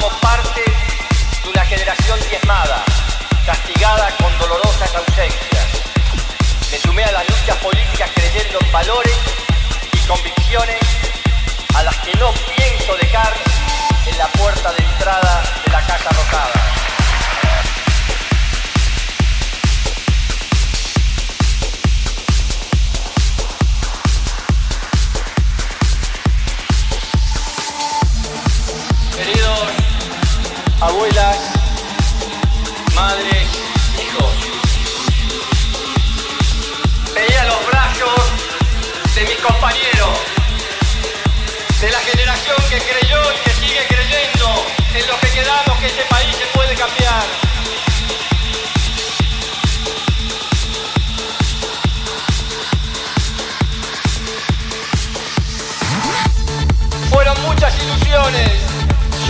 formamos parte de una generación diezmada, castigada con dolorosas ausencias. Me sumé a las luchas políticas creyendo en valores y convicciones a las que no pienso dejar en la puerta de entrada de la Casa Rosada.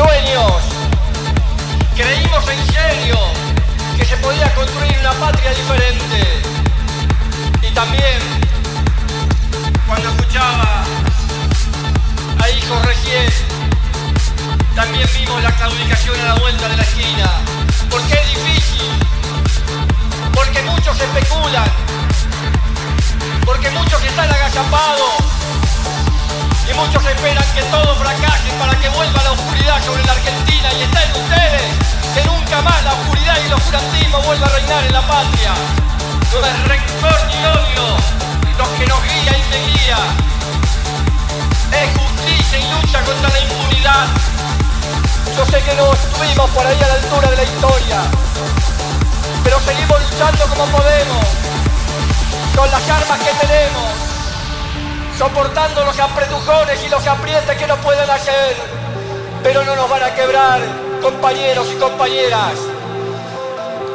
Sueños. Creímos en serio que se podía construir una patria diferente. Y también, cuando escuchaba a hijos recién, también vimos la claudicación a la vuelta de la esquina. Porque es difícil, porque muchos especulan, porque muchos están agazapados esperan que todo fracase para que vuelva la oscuridad sobre la Argentina y está en ustedes que nunca más la oscuridad y el oscurantismo vuelva a reinar en la patria. No es rencor ni odio los que nos guía y te guía. Es justicia y lucha contra la impunidad. Yo sé que no estuvimos por ahí a la altura de la historia, pero seguimos luchando como podemos, con las armas que tenemos soportando los apretujones y los aprietes que nos pueden hacer, pero no nos van a quebrar, compañeros y compañeras.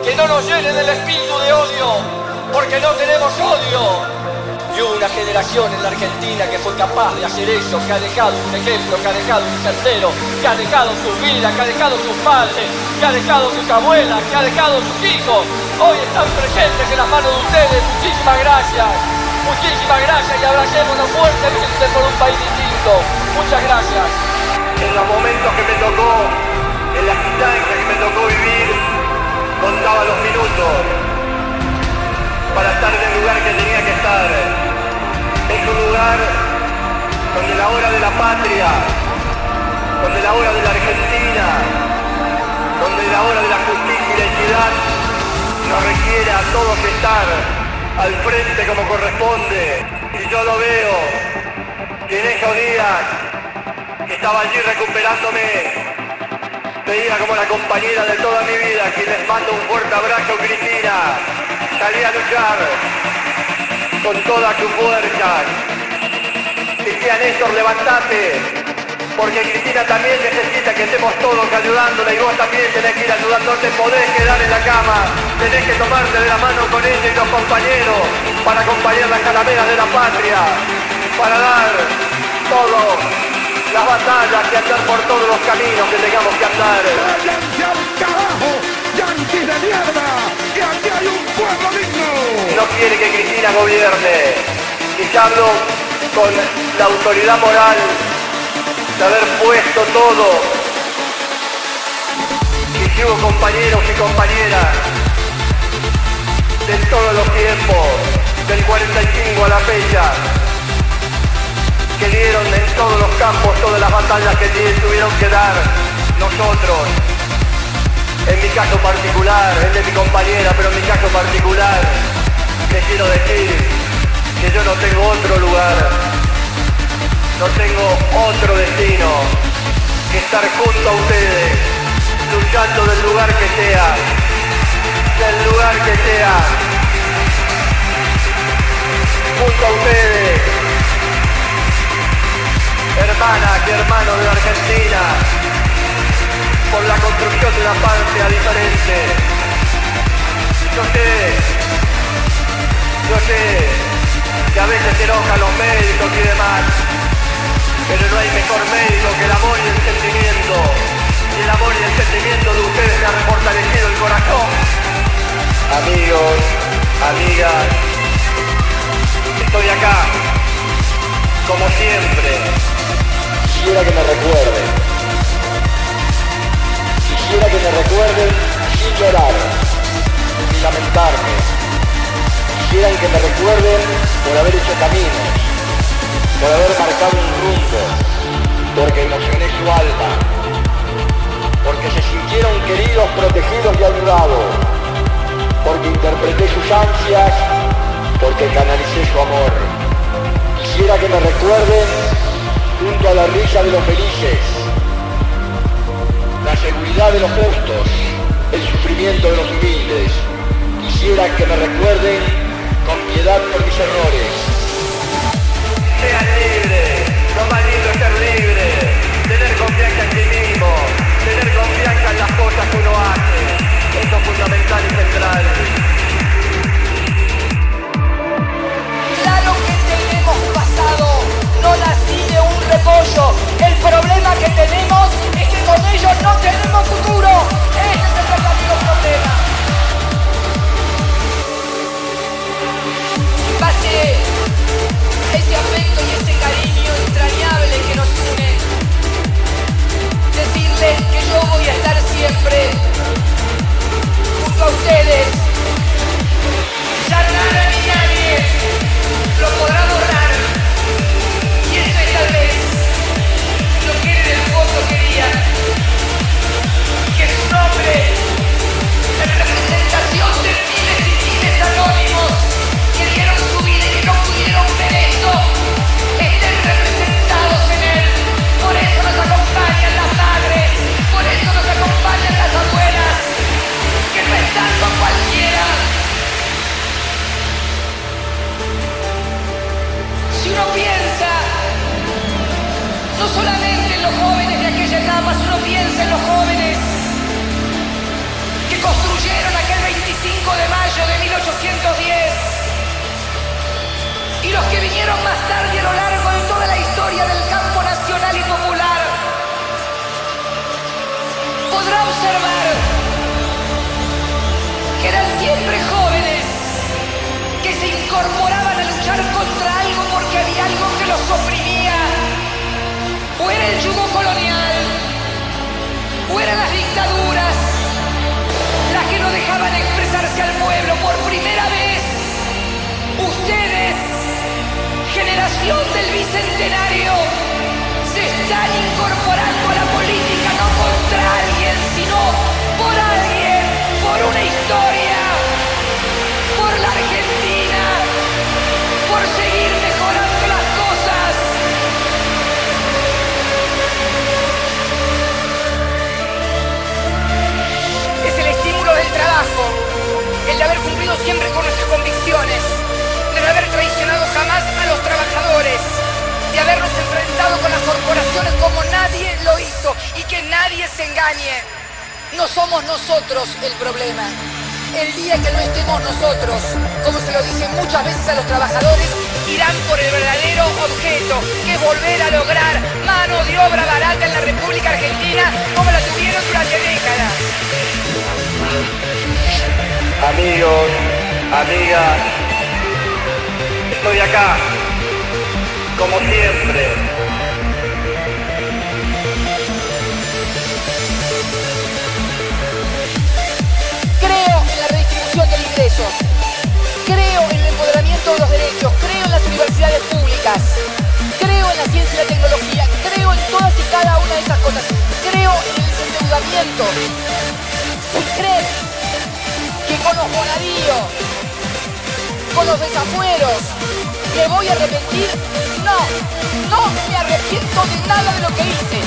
Que no nos llenen el espíritu de odio, porque no tenemos odio. Y una generación en la Argentina que fue capaz de hacer eso, que ha dejado un ejemplo, que ha dejado un sendero, que ha dejado sus vidas, que ha dejado sus padres, que ha dejado sus abuelas, que ha dejado sus hijos. Hoy están presentes en las manos de ustedes. Muchísimas gracias. Muchísimas gracias y abracémonos fuertemente por un país distinto. Muchas gracias. En los momentos que me tocó, en las instancias que me tocó vivir, contaba los minutos para estar en el lugar que tenía que estar. Es un lugar donde la hora de la patria, donde la hora de la Argentina, donde la hora de la justicia y la equidad nos requiere a todos estar al frente como corresponde. Y yo lo veo, que en esos días estaba allí recuperándome, veía como la compañera de toda mi vida, quien les mando un fuerte abrazo, Cristina, salía a luchar con toda tu fuerza. Decía Néstor, levantate, porque Cristina también necesita que estemos todos ayudándola y vos también tenés que ir ayudando, no te podés quedar en la cama, tenés que tomarte de la mano con ella y los compañeros para acompañar las calaveras de la patria, para dar todo, las batallas y andar por todos los caminos que tengamos que andar. ¡Váyanse al carajo! ¡Yanquis de mierda! ¡Que aquí hay un pueblo digno! no quiere que Cristina gobierne. Y ya hablo con la autoridad moral de haber puesto todo. Y si hubo compañeros y compañeras de todos los tiempos, del 45 a la fecha, que dieron en todos los campos todas las batallas que tuvieron que dar nosotros. En mi caso particular, el de mi compañera, pero en mi caso particular, les quiero decir que yo no tengo otro lugar, no tengo otro destino que estar junto a ustedes, luchando del lugar que sea, del lugar que sea, junto a ustedes, hermanas y hermanos de la Argentina, por la construcción de una patria diferente. Yo sé, yo sé que a veces se enojan los médicos y demás, pero no hay mejor médico que el amor y el sentimiento. Y el amor y el sentimiento de ustedes me han fortalecido el corazón. Amigos, amigas, estoy acá, como siempre. Quisiera que me recuerden. recuerden sin llorar, sin lamentarme. Quisieran que me recuerden por haber hecho caminos, por haber marcado un rumbo, porque emocioné su alma, porque se sintieron queridos, protegidos y ayudados, porque interpreté sus ansias, porque canalicé su amor. Quisiera que me recuerden junto a la risa de los felices, la seguridad de los justos, el sufrimiento de los humildes. Quisiera que me recuerden con piedad por mis errores. Yeah. Contra algo porque había algo que los oprimía. O era el yugo colonial, o eran las dictaduras, las que no dejaban expresarse al pueblo por primera vez. Ustedes, generación del bicentenario, se están se engañe. No somos nosotros el problema. El día que no estemos nosotros, como se lo dije muchas veces a los trabajadores, irán por el verdadero objeto, que volver a lograr mano de obra barata en la República Argentina como la tuvieron durante décadas. Amigos, amigas, estoy acá, como siempre. Creo en la ciencia y la tecnología. Creo en todas y cada una de esas cosas. Creo en el desendeudamiento. Si creen que con los bonadíos, con los desafueros, me voy a arrepentir, no, no me arrepiento de nada de lo que hice.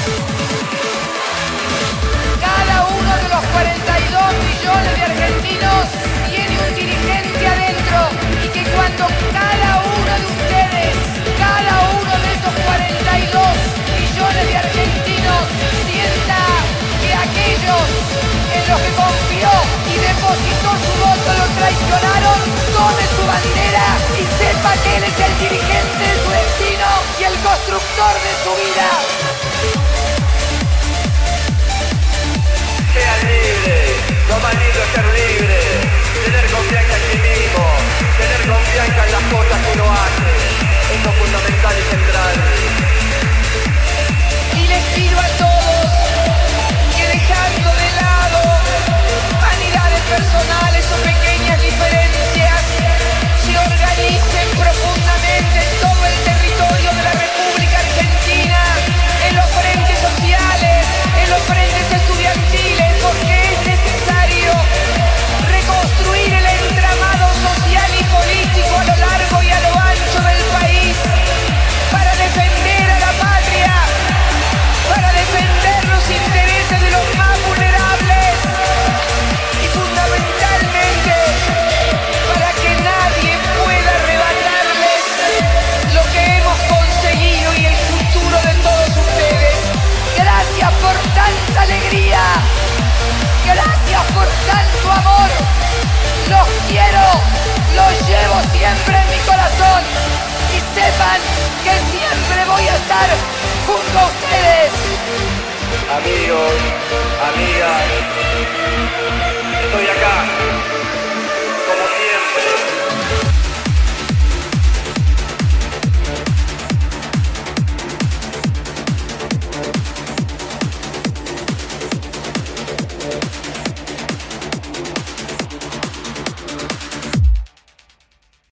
Depositó su voto lo traicionaron, tome su bandera y sepa que él es el dirigente de su destino y el constructor de su vida. Sean libres, lo más lindo es ser libre, tener confianza en sí mismo, tener confianza en las cosas que uno hace. Es fundamental y central. Gracias por tanto amor. Los quiero, los llevo siempre en mi corazón. Y sepan que siempre voy a estar junto a ustedes. Amigos, amigas.